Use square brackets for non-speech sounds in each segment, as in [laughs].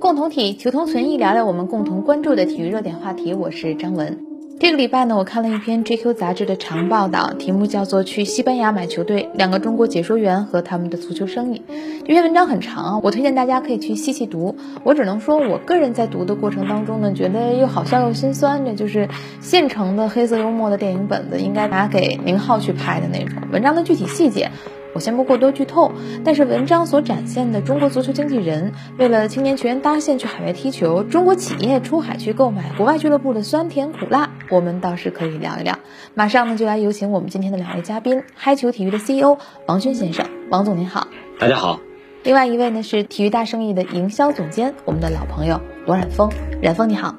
共同体求同存异，聊聊我们共同关注的体育热点话题。我是张文。这个礼拜呢，我看了一篇 GQ 杂志的长报道，题目叫做《去西班牙买球队：两个中国解说员和他们的足球生意》。这篇文章很长，我推荐大家可以去细细读。我只能说，我个人在读的过程当中呢，觉得又好笑又心酸。这就是现成的黑色幽默的电影本子，应该拿给宁浩去拍的那种。文章的具体细节。我先不过多剧透，但是文章所展现的中国足球经纪人为了青年球员搭线去海外踢球，中国企业出海去购买国外俱乐部的酸甜苦辣，我们倒是可以聊一聊。马上呢，就来有请我们今天的两位嘉宾，嗨球体育的 CEO 王军先生，王总您好。大家好。另外一位呢是体育大生意的营销总监，我们的老朋友罗冉峰，冉峰你好。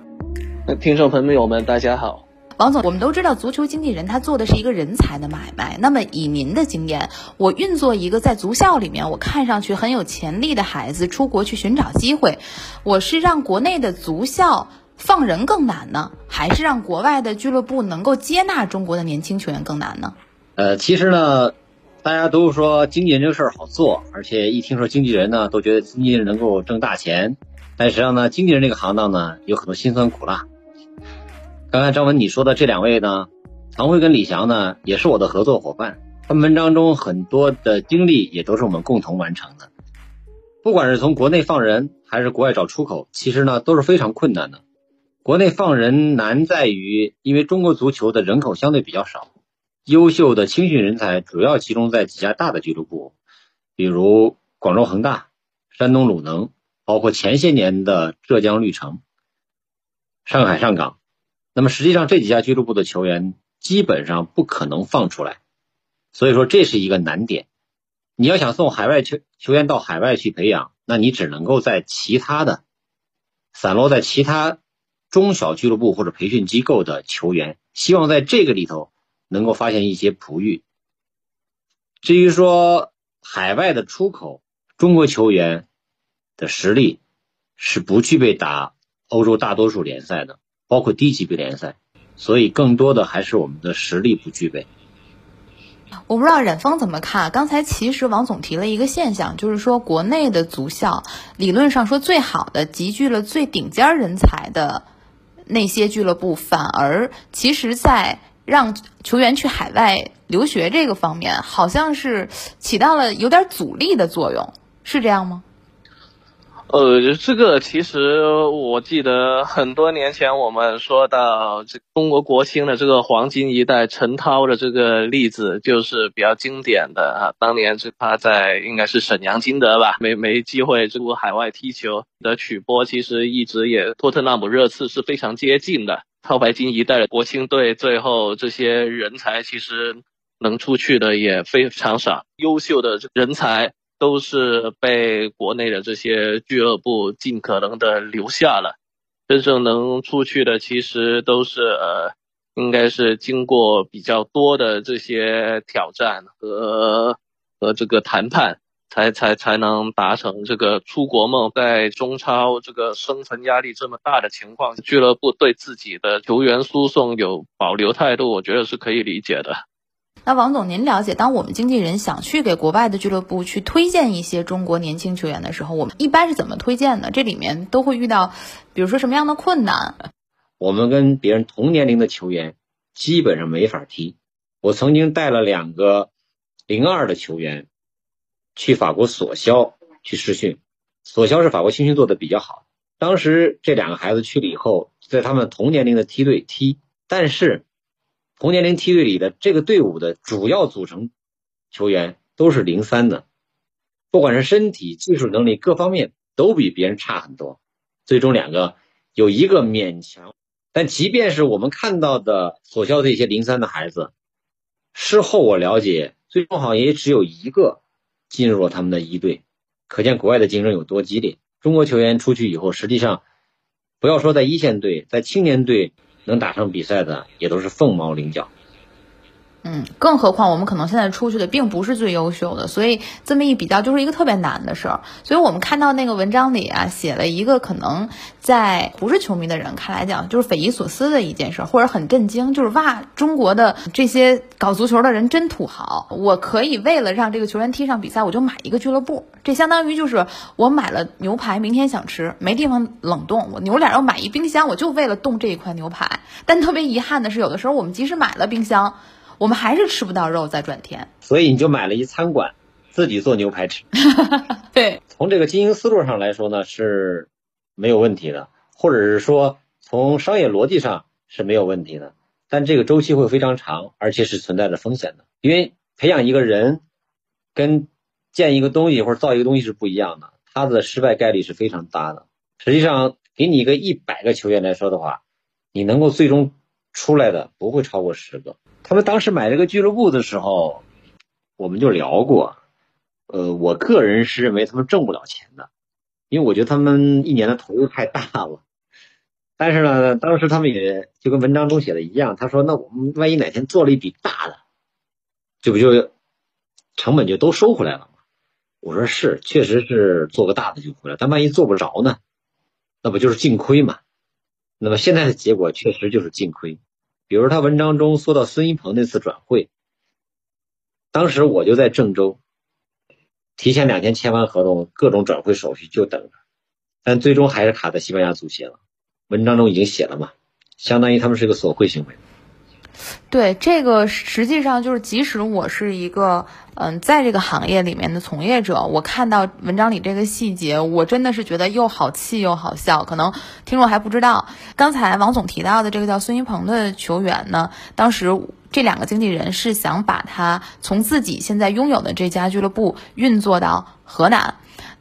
听众朋友们大家好。王总，我们都知道足球经纪人他做的是一个人才的买卖。那么以您的经验，我运作一个在足校里面我看上去很有潜力的孩子出国去寻找机会，我是让国内的足校放人更难呢，还是让国外的俱乐部能够接纳中国的年轻球员更难呢？呃，其实呢，大家都说经纪人这个事儿好做，而且一听说经纪人呢，都觉得经纪人能够挣大钱。但实际上呢，经纪人这个行当呢，有很多辛酸苦辣。刚才张文你说的这两位呢，唐辉跟李翔呢，也是我的合作伙伴。他们文章中很多的经历也都是我们共同完成的。不管是从国内放人，还是国外找出口，其实呢都是非常困难的。国内放人难在于，因为中国足球的人口相对比较少，优秀的青训人才主要集中在几家大的俱乐部，比如广州恒大、山东鲁能，包括前些年的浙江绿城、上海上港。那么实际上这几家俱乐部的球员基本上不可能放出来，所以说这是一个难点。你要想送海外球球员到海外去培养，那你只能够在其他的散落在其他中小俱乐部或者培训机构的球员，希望在这个里头能够发现一些璞玉。至于说海外的出口，中国球员的实力是不具备打欧洲大多数联赛的。包括低级别联赛，所以更多的还是我们的实力不具备。我不知道冉峰怎么看。刚才其实王总提了一个现象，就是说国内的足校理论上说最好的集聚了最顶尖人才的那些俱乐部，反而其实在让球员去海外留学这个方面，好像是起到了有点阻力的作用，是这样吗？呃，这个其实我记得很多年前我们说到这中国国青的这个黄金一代陈涛的这个例子，就是比较经典的啊。当年是他在应该是沈阳金德吧，[laughs] 没没机会出国海外踢球的曲波，其实一直也托特纳姆热刺是非常接近的。超白金一代的国青队，最后这些人才其实能出去的也非常少，优秀的人才。都是被国内的这些俱乐部尽可能的留下了，真正能出去的其实都是呃，应该是经过比较多的这些挑战和和这个谈判，才才才能达成这个出国梦。在中超这个生存压力这么大的情况，俱乐部对自己的球员输送有保留态度，我觉得是可以理解的。那王总，您了解，当我们经纪人想去给国外的俱乐部去推荐一些中国年轻球员的时候，我们一般是怎么推荐的？这里面都会遇到，比如说什么样的困难？我们跟别人同年龄的球员基本上没法踢。我曾经带了两个零二的球员去法国索肖去试训，索肖是法国青训做的比较好。当时这两个孩子去了以后，在他们同年龄的梯队踢，但是。同年龄梯队里的这个队伍的主要组成球员都是零三的，不管是身体、技术能力各方面都比别人差很多。最终两个有一个勉强，但即便是我们看到的所教的一些零三的孩子，事后我了解，最终好像也只有一个进入了他们的一队。可见国外的竞争有多激烈。中国球员出去以后，实际上不要说在一线队，在青年队。能打上比赛的也都是凤毛麟角。嗯，更何况我们可能现在出去的并不是最优秀的，所以这么一比较就是一个特别难的事儿。所以我们看到那个文章里啊，写了一个可能在不是球迷的人看来讲就是匪夷所思的一件事，或者很震惊，就是哇，中国的这些搞足球的人真土豪，我可以为了让这个球员踢上比赛，我就买一个俱乐部，这相当于就是我买了牛排，明天想吃没地方冷冻，我扭脸要买一冰箱，我就为了冻这一块牛排。但特别遗憾的是，有的时候我们即使买了冰箱。我们还是吃不到肉，再转天，所以你就买了一餐馆，自己做牛排吃。[laughs] 对，从这个经营思路上来说呢，是没有问题的，或者是说从商业逻辑上是没有问题的，但这个周期会非常长，而且是存在着风险的。因为培养一个人跟建一个东西或者造一个东西是不一样的，它的失败概率是非常大的。实际上，给你一个一百个球员来说的话，你能够最终出来的不会超过十个。他们当时买这个俱乐部的时候，我们就聊过。呃，我个人是认为他们挣不了钱的，因为我觉得他们一年的投入太大了。但是呢，当时他们也就跟文章中写的一样，他说：“那我们万一哪天做了一笔大的，这不就成本就都收回来了吗？”我说：“是，确实是做个大的就回来，但万一做不着呢？那不就是净亏嘛？那么现在的结果确实就是净亏。”比如他文章中说到孙一鹏那次转会，当时我就在郑州，提前两天签完合同，各种转会手续就等着，但最终还是卡在西班牙足协了。文章中已经写了嘛，相当于他们是个索贿行为。对，这个实际上就是，即使我是一个嗯，在这个行业里面的从业者，我看到文章里这个细节，我真的是觉得又好气又好笑。可能听众还不知道，刚才王总提到的这个叫孙一鹏的球员呢，当时这两个经纪人是想把他从自己现在拥有的这家俱乐部运作到河南。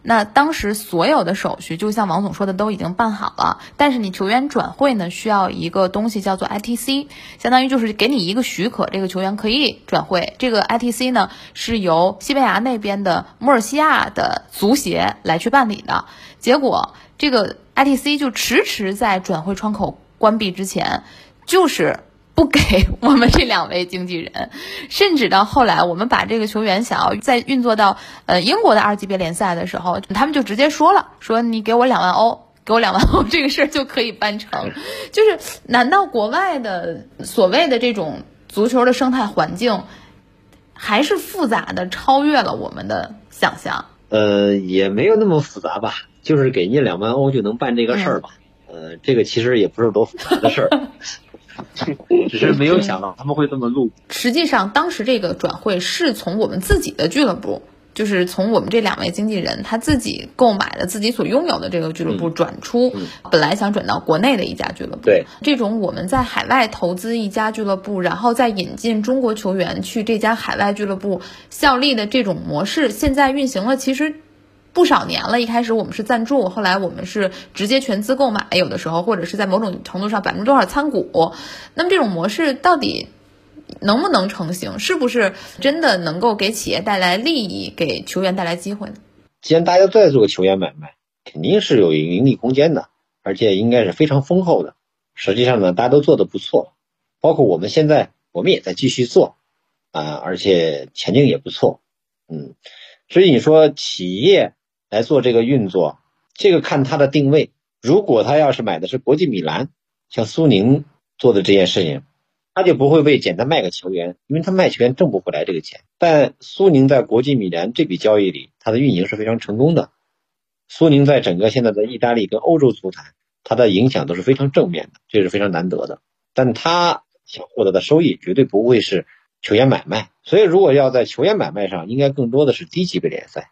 那当时所有的手续，就像王总说的，都已经办好了。但是你球员转会呢，需要一个东西叫做 ITC，相当于就是给你一个许可，这个球员可以转会。这个 ITC 呢，是由西班牙那边的穆尔西亚的足协来去办理的。结果这个 ITC 就迟迟在转会窗口关闭之前，就是。不给我们这两位经纪人，[laughs] 甚至到后来，我们把这个球员想要再运作到呃英国的二级别联赛的时候，他们就直接说了，说你给我两万欧，给我两万欧，[laughs] 这个事儿就可以办成。就是难道国外的所谓的这种足球的生态环境，还是复杂的，超越了我们的想象？呃，也没有那么复杂吧，就是给你两万欧就能办这个事儿吧。呃，这个其实也不是多复杂的事儿。[laughs] [laughs] 只是没有想到他们会这么录。实际上，当时这个转会是从我们自己的俱乐部，就是从我们这两位经纪人他自己购买的自己所拥有的这个俱乐部转出，本来想转到国内的一家俱乐部。对，这种我们在海外投资一家俱乐部，然后再引进中国球员去这家海外俱乐部效力的这种模式，现在运行了，其实。不少年了，一开始我们是赞助，后来我们是直接全资购买，有的时候或者是在某种程度上百分之多少参股。那么这种模式到底能不能成型？是不是真的能够给企业带来利益，给球员带来机会呢？既然大家都在做球员买卖，肯定是有盈利空间的，而且应该是非常丰厚的。实际上呢，大家都做的不错，包括我们现在我们也在继续做啊，而且前景也不错。嗯，所以你说企业。来做这个运作，这个看他的定位。如果他要是买的是国际米兰，像苏宁做的这件事情，他就不会为简单卖个球员，因为他卖球员挣不回来这个钱。但苏宁在国际米兰这笔交易里，它的运营是非常成功的。苏宁在整个现在的意大利跟欧洲足坛，它的影响都是非常正面的，这是非常难得的。但他想获得的收益绝对不会是球员买卖，所以如果要在球员买卖上，应该更多的是低级别联赛。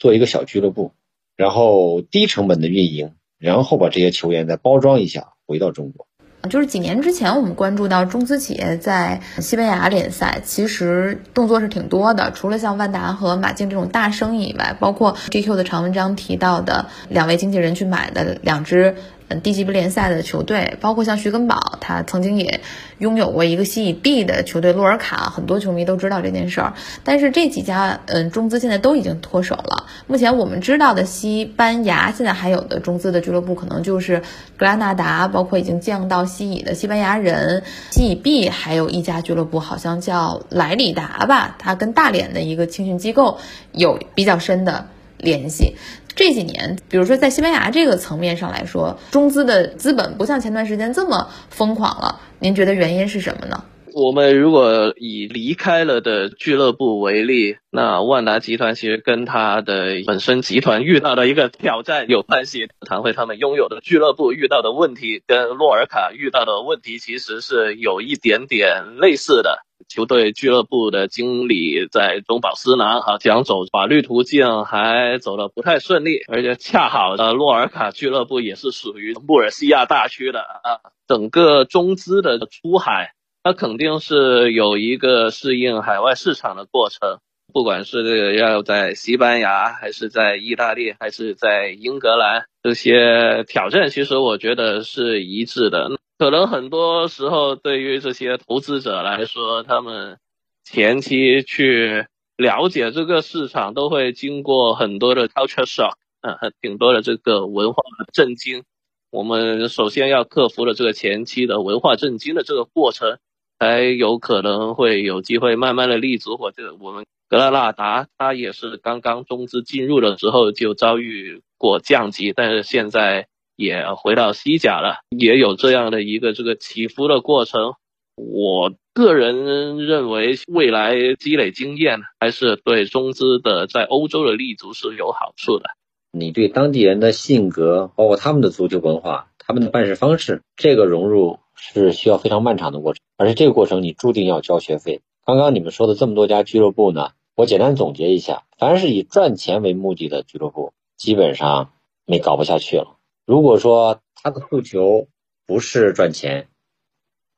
做一个小俱乐部，然后低成本的运营，然后把这些球员再包装一下，回到中国。就是几年之前，我们关注到中资企业在西班牙联赛，其实动作是挺多的。除了像万达和马竞这种大生意以外，包括 GQ 的长文章提到的两位经纪人去买的两只嗯低级别联赛的球队，包括像徐根宝，他曾经也拥有过一个西乙 B 的球队洛尔卡，很多球迷都知道这件事儿。但是这几家嗯中资现在都已经脱手了。目前我们知道的西班牙现在还有的中资的俱乐部，可能就是格拉纳达，包括已经降到西乙的西班牙人，西乙 B 还有一家俱乐部好像叫莱里达吧，它跟大连的一个青训机构有比较深的。联系这几年，比如说在西班牙这个层面上来说，中资的资本不像前段时间这么疯狂了。您觉得原因是什么呢？我们如果以离开了的俱乐部为例，那万达集团其实跟它的本身集团遇到的一个挑战有关系。唐会他们拥有的俱乐部遇到的问题，跟洛尔卡遇到的问题其实是有一点点类似的。球队俱乐部的经理在中饱私囊，哈，想走法律途径还走得不太顺利，而且恰好的洛尔卡俱乐部也是属于穆尔西亚大区的啊，整个中资的出海，它肯定是有一个适应海外市场的过程，不管是要在西班牙，还是在意大利，还是在英格兰，这些挑战其实我觉得是一致的。可能很多时候，对于这些投资者来说，他们前期去了解这个市场，都会经过很多的 culture shock，嗯，挺多的这个文化震惊。我们首先要克服了这个前期的文化震惊的这个过程，才有可能会有机会慢慢的立足。或者我们格拉纳达，他也是刚刚中资进入了之后就遭遇过降级，但是现在。也回到西甲了，也有这样的一个这个起伏的过程。我个人认为，未来积累经验还是对中资的在欧洲的立足是有好处的。你对当地人的性格，包括他们的足球文化、他们的办事方式，这个融入是需要非常漫长的过程，而且这个过程你注定要交学费。刚刚你们说的这么多家俱乐部呢，我简单总结一下：凡是以赚钱为目的的俱乐部，基本上你搞不下去了。如果说他的诉求不是赚钱，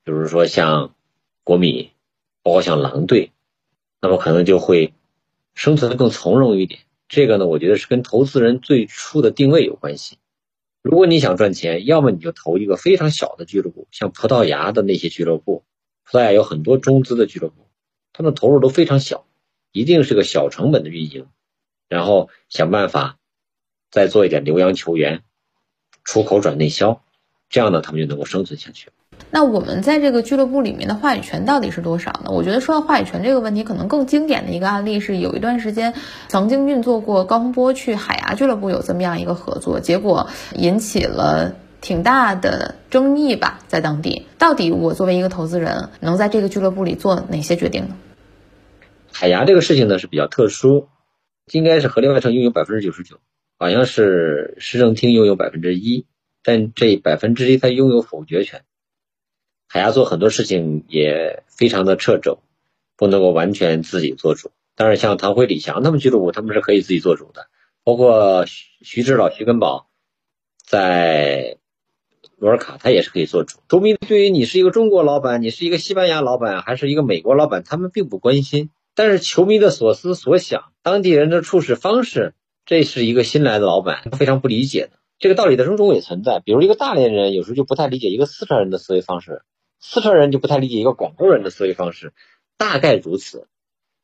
比如说像国米，包括像狼队，那么可能就会生存的更从容一点。这个呢，我觉得是跟投资人最初的定位有关系。如果你想赚钱，要么你就投一个非常小的俱乐部，像葡萄牙的那些俱乐部，葡萄牙有很多中资的俱乐部，他们投入都非常小，一定是个小成本的运营，然后想办法再做一点留洋球员。出口转内销，这样呢，他们就能够生存下去。那我们在这个俱乐部里面的话语权到底是多少呢？我觉得说到话语权这个问题，可能更经典的一个案例是，有一段时间曾经运作过高洪波去海牙俱乐部有这么样一个合作，结果引起了挺大的争议吧，在当地。到底我作为一个投资人，能在这个俱乐部里做哪些决定呢？海牙这个事情呢是比较特殊，应该是合另外城拥有百分之九十九。好像是市政厅拥有百分之一，但这百分之一他拥有否决权。海牙做很多事情也非常的掣肘，不能够完全自己做主。但是像唐辉、李翔他们俱乐部，他们是可以自己做主的。包括徐徐指导、徐根宝在罗尔卡，他也是可以做主。球迷对于你是一个中国老板，你是一个西班牙老板，还是一个美国老板，他们并不关心。但是球迷的所思所想，当地人的处事方式。这是一个新来的老板非常不理解的这个道理，在中中也存在。比如一个大连人有时候就不太理解一个四川人的思维方式，四川人就不太理解一个广东人的思维方式，大概如此。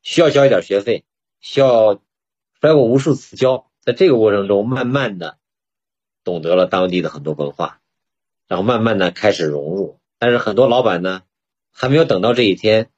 需要交一点学费，需要摔过无数次跤，在这个过程中，慢慢的懂得了当地的很多文化，然后慢慢的开始融入。但是很多老板呢，还没有等到这一天，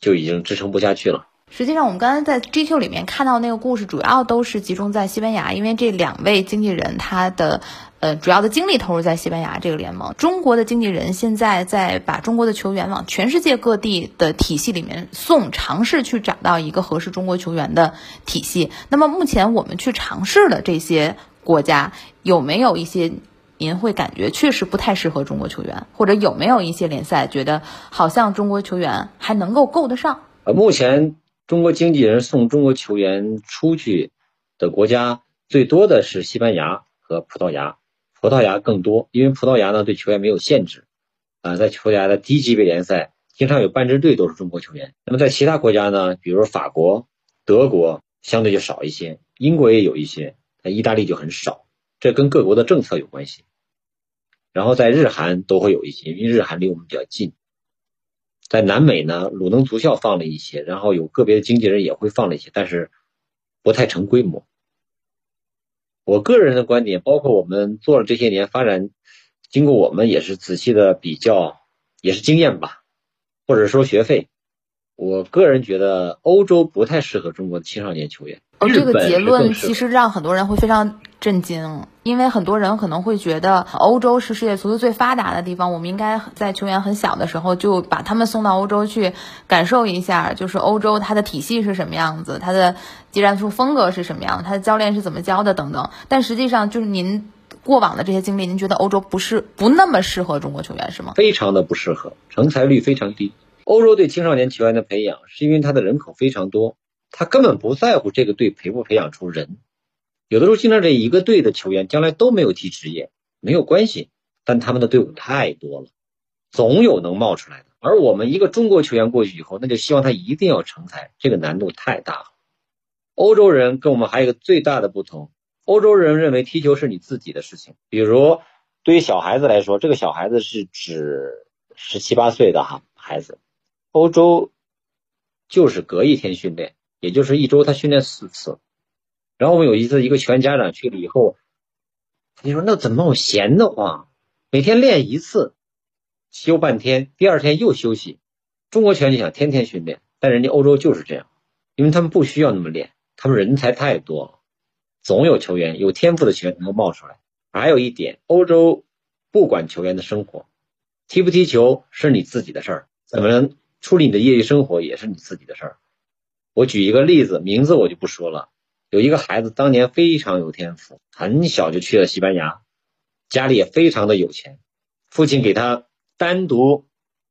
就已经支撑不下去了。实际上，我们刚才在 GQ 里面看到那个故事，主要都是集中在西班牙，因为这两位经纪人他的呃主要的精力投入在西班牙这个联盟。中国的经纪人现在在把中国的球员往全世界各地的体系里面送，尝试去找到一个合适中国球员的体系。那么目前我们去尝试的这些国家，有没有一些您会感觉确实不太适合中国球员，或者有没有一些联赛觉得好像中国球员还能够够得上？呃，目前。中国经纪人送中国球员出去的国家最多的是西班牙和葡萄牙，葡萄牙更多，因为葡萄牙呢对球员没有限制，啊，在葡萄牙的低级别联赛经常有半支队都是中国球员。那么在其他国家呢，比如法国、德国相对就少一些，英国也有一些，那意大利就很少，这跟各国的政策有关系。然后在日韩都会有一些，因为日韩离我们比较近。在南美呢，鲁能足校放了一些，然后有个别的经纪人也会放了一些，但是不太成规模。我个人的观点，包括我们做了这些年发展，经过我们也是仔细的比较，也是经验吧，或者说学费。我个人觉得欧洲不太适合中国的青少年球员。而这个结论其实让很多人会非常震惊，因为很多人可能会觉得欧洲是世界足球最发达的地方，我们应该在球员很小的时候就把他们送到欧洲去感受一下，就是欧洲它的体系是什么样子，它的技战术风格是什么样，它的教练是怎么教的等等。但实际上，就是您过往的这些经历，您觉得欧洲不是不那么适合中国球员是吗？非常的不适合，成才率非常低。欧洲对青少年球员的培养，是因为它的人口非常多。他根本不在乎这个队培不培养出人，有的时候经常这一个队的球员将来都没有踢职业，没有关系，但他们的队伍太多了，总有能冒出来的。而我们一个中国球员过去以后，那就希望他一定要成才，这个难度太大了。欧洲人跟我们还有一个最大的不同，欧洲人认为踢球是你自己的事情，比如对于小孩子来说，这个小孩子是指十七八岁的哈孩子，欧洲就是隔一天训练。也就是一周他训练四次，然后我们有一次一个球员家长去了以后，他就说那怎么我闲得慌？每天练一次，休半天，第二天又休息。中国球员就想天天训练，但人家欧洲就是这样，因为他们不需要那么练，他们人才太多了，总有球员有天赋的球员能够冒出来。还有一点，欧洲不管球员的生活，踢不踢球是你自己的事儿，怎么处理你的业余生活也是你自己的事儿。我举一个例子，名字我就不说了。有一个孩子当年非常有天赋，很小就去了西班牙，家里也非常的有钱，父亲给他单独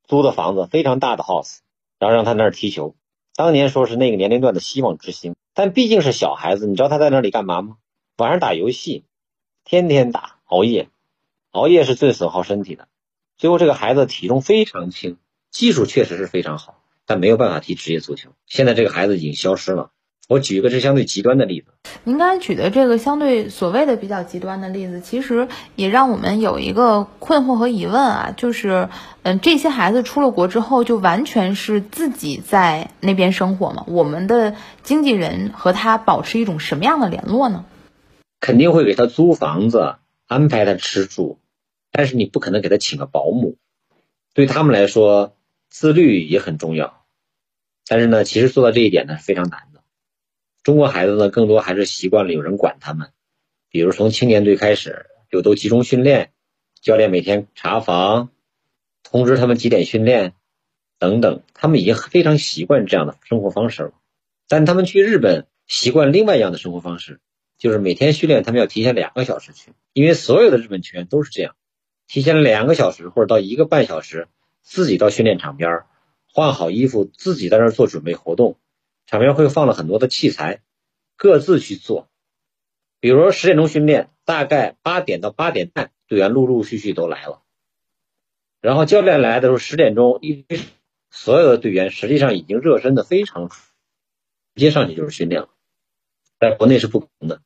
租的房子，非常大的 house，然后让他那儿踢球。当年说是那个年龄段的希望之星，但毕竟是小孩子，你知道他在那里干嘛吗？晚上打游戏，天天打，熬夜，熬夜是最损耗身体的。最后这个孩子体重非常轻，技术确实是非常好。但没有办法踢职业足球。现在这个孩子已经消失了。我举一个这相对极端的例子。您刚才举的这个相对所谓的比较极端的例子，其实也让我们有一个困惑和疑问啊，就是，嗯，这些孩子出了国之后，就完全是自己在那边生活吗？我们的经纪人和他保持一种什么样的联络呢？肯定会给他租房子，安排他吃住，但是你不可能给他请个保姆。对他们来说。自律也很重要，但是呢，其实做到这一点呢是非常难的。中国孩子呢，更多还是习惯了有人管他们，比如从青年队开始就都集中训练，教练每天查房，通知他们几点训练等等，他们已经非常习惯这样的生活方式了。但他们去日本习惯另外一样的生活方式，就是每天训练他们要提前两个小时去，因为所有的日本球员都是这样，提前两个小时或者到一个半小时。自己到训练场边儿换好衣服，自己在那儿做准备活动。场边会放了很多的器材，各自去做。比如十点钟训练，大概八点到八点半，队员陆陆续续都来了。然后教练来的时候十点钟，一所有的队员实际上已经热身的非常，直接上去就是训练了。在国内是不可能的，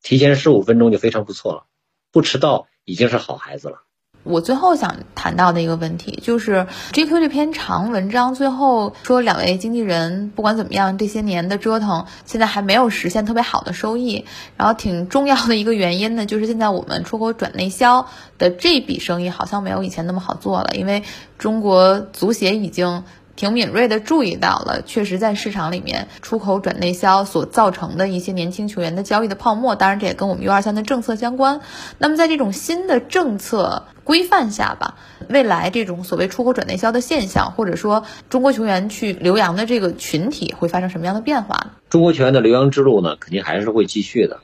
提前十五分钟就非常不错了，不迟到已经是好孩子了。我最后想谈到的一个问题就是 GQ 这篇长文章最后说，两位经纪人不管怎么样，这些年的折腾，现在还没有实现特别好的收益。然后挺重要的一个原因呢，就是现在我们出口转内销的这笔生意好像没有以前那么好做了，因为中国足协已经。挺敏锐的注意到了，确实在市场里面出口转内销所造成的一些年轻球员的交易的泡沫，当然这也跟我们 U 二三的政策相关。那么在这种新的政策规范下吧，未来这种所谓出口转内销的现象，或者说中国球员去留洋的这个群体会发生什么样的变化呢？中国球员的留洋之路呢，肯定还是会继续的。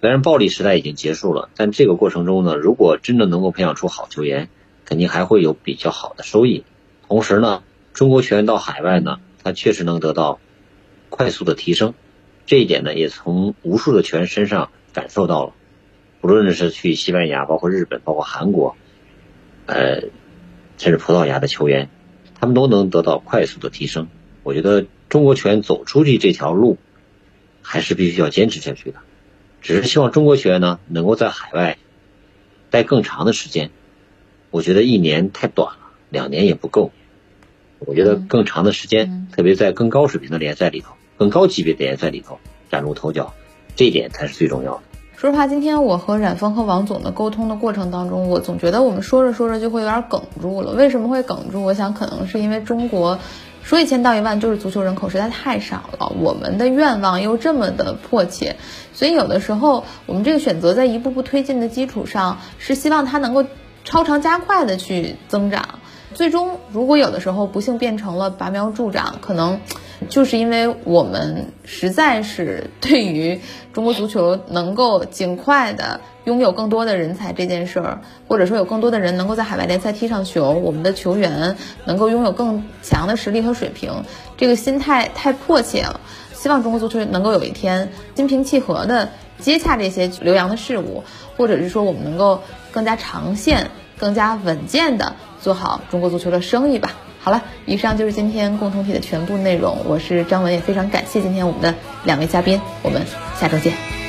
虽然暴力时代已经结束了，但这个过程中呢，如果真的能够培养出好球员，肯定还会有比较好的收益。同时呢。中国球员到海外呢，他确实能得到快速的提升，这一点呢，也从无数的球员身上感受到了。不论是去西班牙，包括日本，包括韩国，呃，甚至葡萄牙的球员，他们都能得到快速的提升。我觉得中国球员走出去这条路，还是必须要坚持下去的。只是希望中国球员呢，能够在海外待更长的时间，我觉得一年太短了，两年也不够。我觉得更长的时间，特别在更高水平的联赛里头、更高级别的联赛里头崭露头角，这一点才是最重要的。说实话，今天我和冉峰和王总的沟通的过程当中，我总觉得我们说着说着就会有点哽住了。为什么会哽住？我想可能是因为中国说一千道一万，就是足球人口实在太少了，我们的愿望又这么的迫切，所以有的时候我们这个选择在一步步推进的基础上，是希望它能够超常加快的去增长。最终，如果有的时候不幸变成了拔苗助长，可能就是因为我们实在是对于中国足球能够尽快的拥有更多的人才这件事儿，或者说有更多的人能够在海外联赛踢上球，我们的球员能够拥有更强的实力和水平，这个心态太迫切了。希望中国足球能够有一天心平气和的接洽这些留洋的事物，或者是说我们能够更加长线、更加稳健的。做好中国足球的生意吧。好了，以上就是今天共同体的全部内容。我是张文，也非常感谢今天我们的两位嘉宾。我们下周见。